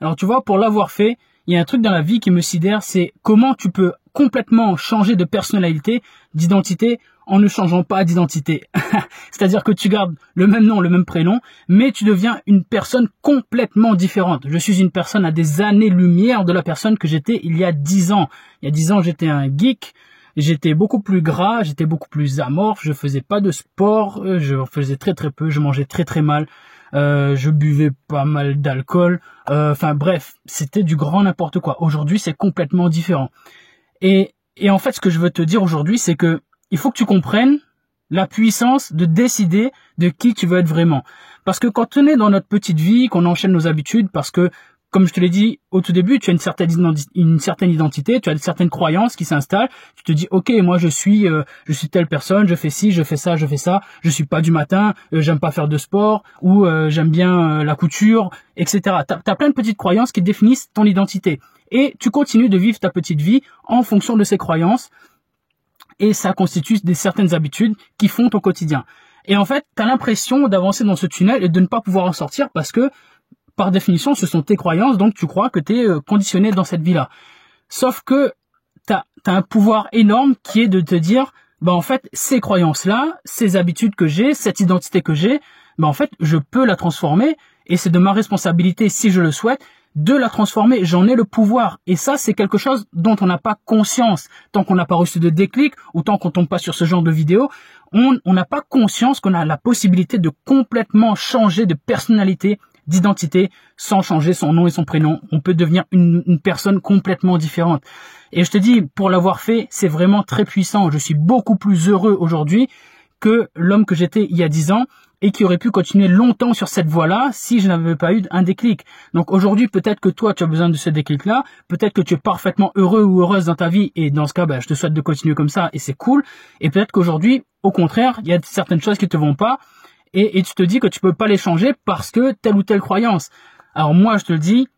alors tu vois, pour l'avoir fait, il y a un truc dans la vie qui me sidère, c'est comment tu peux complètement changer de personnalité, d'identité, en ne changeant pas d'identité. C'est-à-dire que tu gardes le même nom, le même prénom, mais tu deviens une personne complètement différente. Je suis une personne à des années-lumière de la personne que j'étais il y a dix ans. Il y a dix ans, j'étais un geek, j'étais beaucoup plus gras, j'étais beaucoup plus amorphe, je faisais pas de sport, euh, je faisais très très peu, je mangeais très très mal. Euh, je buvais pas mal d'alcool, euh, enfin bref, c'était du grand n'importe quoi. Aujourd'hui, c'est complètement différent. Et, et en fait, ce que je veux te dire aujourd'hui, c'est que il faut que tu comprennes la puissance de décider de qui tu veux être vraiment. Parce que quand on est dans notre petite vie, qu'on enchaîne nos habitudes, parce que comme je te l'ai dit au tout début, tu as une certaine, une certaine identité, tu as certaines croyances qui s'installent. Tu te dis, ok, moi je suis, euh, je suis telle personne, je fais ci, je fais ça, je fais ça. Je suis pas du matin, euh, j'aime pas faire de sport ou euh, j'aime bien la couture, etc. Tu as, plein de petites croyances qui définissent ton identité et tu continues de vivre ta petite vie en fonction de ces croyances et ça constitue des certaines habitudes qui font ton quotidien. Et en fait, tu as l'impression d'avancer dans ce tunnel et de ne pas pouvoir en sortir parce que par définition, ce sont tes croyances, donc tu crois que tu es euh, conditionné dans cette vie-là. Sauf que tu as, un pouvoir énorme qui est de te dire, bah en fait, ces croyances-là, ces habitudes que j'ai, cette identité que j'ai, bah en fait, je peux la transformer et c'est de ma responsabilité, si je le souhaite, de la transformer. J'en ai le pouvoir. Et ça, c'est quelque chose dont on n'a pas conscience. Tant qu'on n'a pas reçu de déclic ou tant qu'on tombe pas sur ce genre de vidéo, on n'a pas conscience qu'on a la possibilité de complètement changer de personnalité d'identité sans changer son nom et son prénom. On peut devenir une, personne complètement différente. Et je te dis, pour l'avoir fait, c'est vraiment très puissant. Je suis beaucoup plus heureux aujourd'hui que l'homme que j'étais il y a dix ans et qui aurait pu continuer longtemps sur cette voie-là si je n'avais pas eu un déclic. Donc aujourd'hui, peut-être que toi, tu as besoin de ce déclic-là, peut-être que tu es parfaitement heureux ou heureuse dans ta vie, et dans ce cas, ben, je te souhaite de continuer comme ça, et c'est cool. Et peut-être qu'aujourd'hui, au contraire, il y a certaines choses qui te vont pas, et, tu te dis que tu peux pas les changer parce que telle ou telle croyance. Alors moi, je te le dis,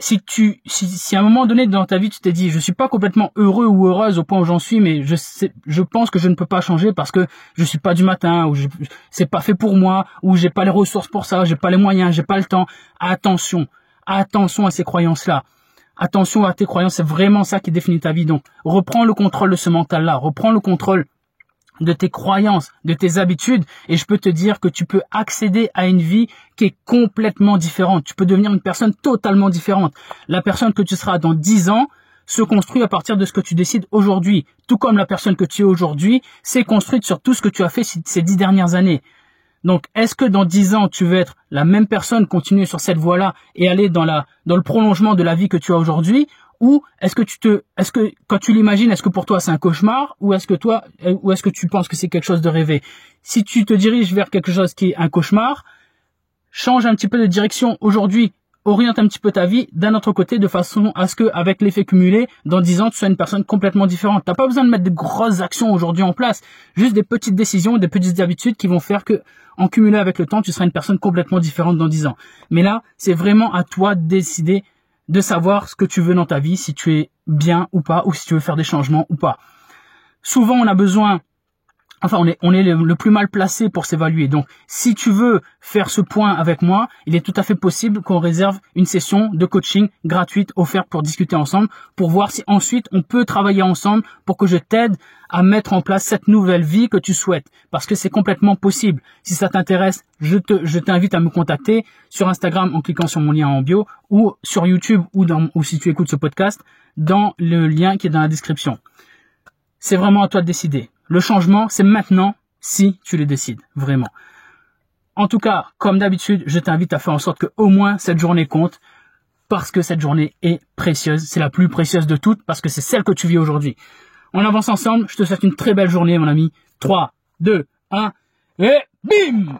si tu, si, à un moment donné dans ta vie tu t'es dit, je suis pas complètement heureux ou heureuse au point où j'en suis, mais je sais, je pense que je ne peux pas changer parce que je suis pas du matin ou c'est pas fait pour moi ou j'ai pas les ressources pour ça, j'ai pas les moyens, j'ai pas le temps. Attention, attention à ces croyances-là. Attention à tes croyances, c'est vraiment ça qui définit ta vie. Donc, reprends le contrôle de ce mental-là, reprends le contrôle de tes croyances, de tes habitudes, et je peux te dire que tu peux accéder à une vie qui est complètement différente. Tu peux devenir une personne totalement différente. La personne que tu seras dans dix ans se construit à partir de ce que tu décides aujourd'hui. Tout comme la personne que tu es aujourd'hui s'est construite sur tout ce que tu as fait ces dix dernières années. Donc, est-ce que dans dix ans, tu veux être la même personne, continuer sur cette voie-là et aller dans la, dans le prolongement de la vie que tu as aujourd'hui, ou est-ce que tu te, est-ce que quand tu l'imagines, est-ce que pour toi c'est un cauchemar ou est-ce que toi, euh, ou est-ce que tu penses que c'est quelque chose de rêvé? Si tu te diriges vers quelque chose qui est un cauchemar, change un petit peu de direction aujourd'hui, oriente un petit peu ta vie d'un autre côté de façon à ce que, avec l'effet cumulé, dans 10 ans, tu sois une personne complètement différente. T'as pas besoin de mettre de grosses actions aujourd'hui en place, juste des petites décisions, des petites habitudes qui vont faire que, en cumulé avec le temps, tu seras une personne complètement différente dans 10 ans. Mais là, c'est vraiment à toi de décider de savoir ce que tu veux dans ta vie, si tu es bien ou pas, ou si tu veux faire des changements ou pas. Souvent, on a besoin Enfin, on est, le, plus mal placé pour s'évaluer. Donc, si tu veux faire ce point avec moi, il est tout à fait possible qu'on réserve une session de coaching gratuite offerte pour discuter ensemble, pour voir si ensuite on peut travailler ensemble pour que je t'aide à mettre en place cette nouvelle vie que tu souhaites. Parce que c'est complètement possible. Si ça t'intéresse, je te, je t'invite à me contacter sur Instagram en cliquant sur mon lien en bio ou sur YouTube ou dans, ou si tu écoutes ce podcast dans le lien qui est dans la description. C'est vraiment à toi de décider. Le changement, c'est maintenant si tu le décides, vraiment. En tout cas, comme d'habitude, je t'invite à faire en sorte que au moins cette journée compte parce que cette journée est précieuse. C'est la plus précieuse de toutes parce que c'est celle que tu vis aujourd'hui. On avance ensemble. Je te souhaite une très belle journée, mon ami. 3, 2, 1 et bim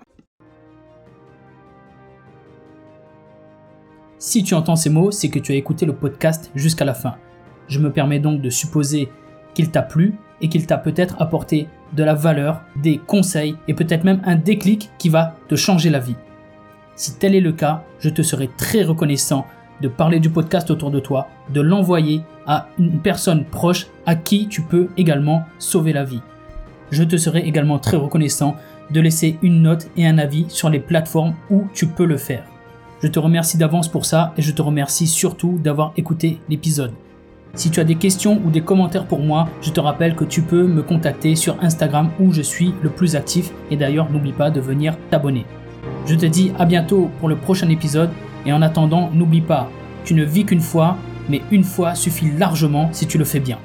Si tu entends ces mots, c'est que tu as écouté le podcast jusqu'à la fin. Je me permets donc de supposer qu'il t'a plu et qu'il t'a peut-être apporté de la valeur, des conseils et peut-être même un déclic qui va te changer la vie. Si tel est le cas, je te serai très reconnaissant de parler du podcast autour de toi, de l'envoyer à une personne proche à qui tu peux également sauver la vie. Je te serai également très reconnaissant de laisser une note et un avis sur les plateformes où tu peux le faire. Je te remercie d'avance pour ça et je te remercie surtout d'avoir écouté l'épisode. Si tu as des questions ou des commentaires pour moi, je te rappelle que tu peux me contacter sur Instagram où je suis le plus actif et d'ailleurs n'oublie pas de venir t'abonner. Je te dis à bientôt pour le prochain épisode et en attendant n'oublie pas, tu ne vis qu'une fois, mais une fois suffit largement si tu le fais bien.